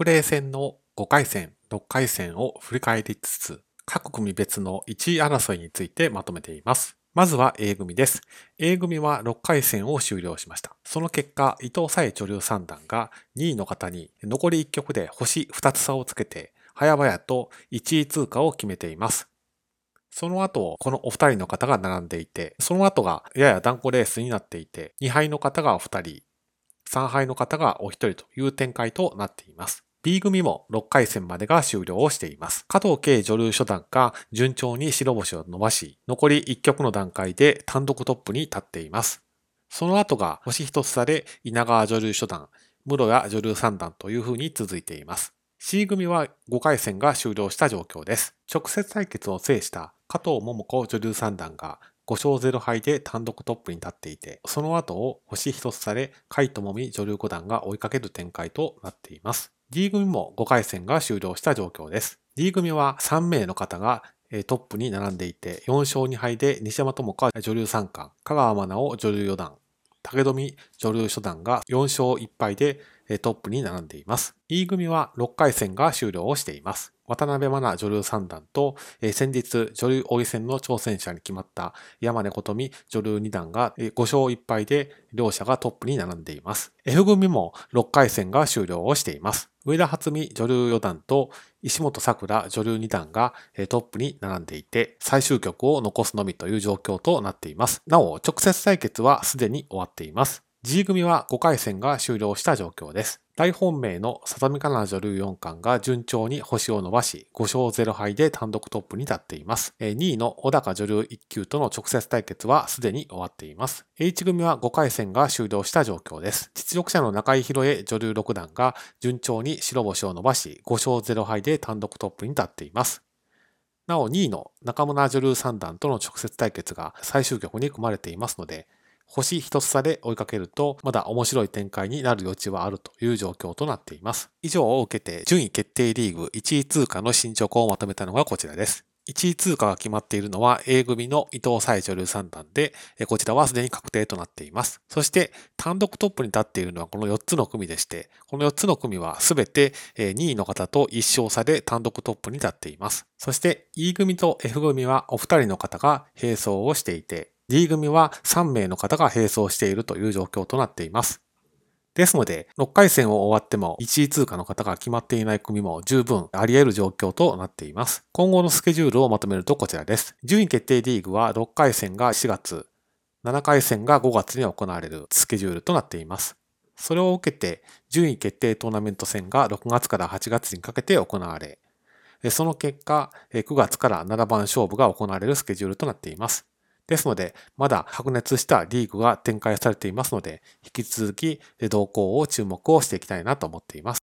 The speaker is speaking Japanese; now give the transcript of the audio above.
白麗戦の5回戦、6回戦を振り返りつつ、各組別の1位争いについてまとめています。まずは A 組です。A 組は6回戦を終了しました。その結果、伊藤沙恵女流三段が2位の方に残り1局で星2つ差をつけて、早々と1位通過を決めています。その後、このお二人の方が並んでいて、その後がやや断固レースになっていて、2敗の方がお二人、3敗の方がお一人という展開となっています。B 組も6回戦までが終了をしています。加藤慶女流初段が順調に白星を伸ばし、残り1局の段階で単独トップに立っています。その後が星一つ差で稲川女流初段、室谷女流三段という風に続いています。C 組は5回戦が終了した状況です。直接対決を制した加藤桃子女流三段が5勝0敗で単独トップに立っていて、その後を星一つ差で海智美女流五段が追いかける展開となっています。D 組も5回戦が終了した状況です。D 組は3名の方がトップに並んでいて、4勝2敗で西山智香女流三冠、香川真奈緒女流四段、武富女流初段が4勝1敗でトップに並んでいます。E 組は6回戦が終了をしています。渡辺真奈女流三段と、先日女流王位戦の挑戦者に決まった山根琴美女流二段が5勝1敗で両者がトップに並んでいます。F 組も6回戦が終了をしています。上田初美女流四段と石本桜女流二段がトップに並んでいて、最終局を残すのみという状況となっています。なお、直接対決はすでに終わっています。G 組は5回戦が終了した状況です。大本命の里見香奈女流4冠が順調に星を伸ばし、5勝0敗で単独トップに立っています。2位の小高女流1級との直接対決はすでに終わっています。H 組は5回戦が終了した状況です。実力者の中井宏恵女流6段が順調に白星を伸ばし、5勝0敗で単独トップに立っています。なお2位の中村女流3段との直接対決が最終局に組まれていますので、星一つ差で追いかけると、まだ面白い展開になる余地はあるという状況となっています。以上を受けて、順位決定リーグ1位通過の進捗をまとめたのがこちらです。1位通過が決まっているのは A 組の伊藤西女流三段で、こちらはすでに確定となっています。そして単独トップに立っているのはこの4つの組でして、この4つの組はすべて2位の方と1勝差で単独トップに立っています。そして E 組と F 組はお二人の方が並走をしていて、D 組は3名の方が並走しているという状況となっています。ですので、6回戦を終わっても1位通過の方が決まっていない組も十分あり得る状況となっています。今後のスケジュールをまとめるとこちらです。順位決定リーグは6回戦が4月、7回戦が5月に行われるスケジュールとなっています。それを受けて、順位決定トーナメント戦が6月から8月にかけて行われ、その結果、9月から7番勝負が行われるスケジュールとなっています。ですので、まだ白熱したリーグが展開されていますので、引き続き動向を注目をしていきたいなと思っています。